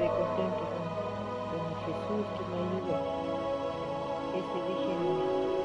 estoy contento con, con Jesús que me ayudó. Ese dije,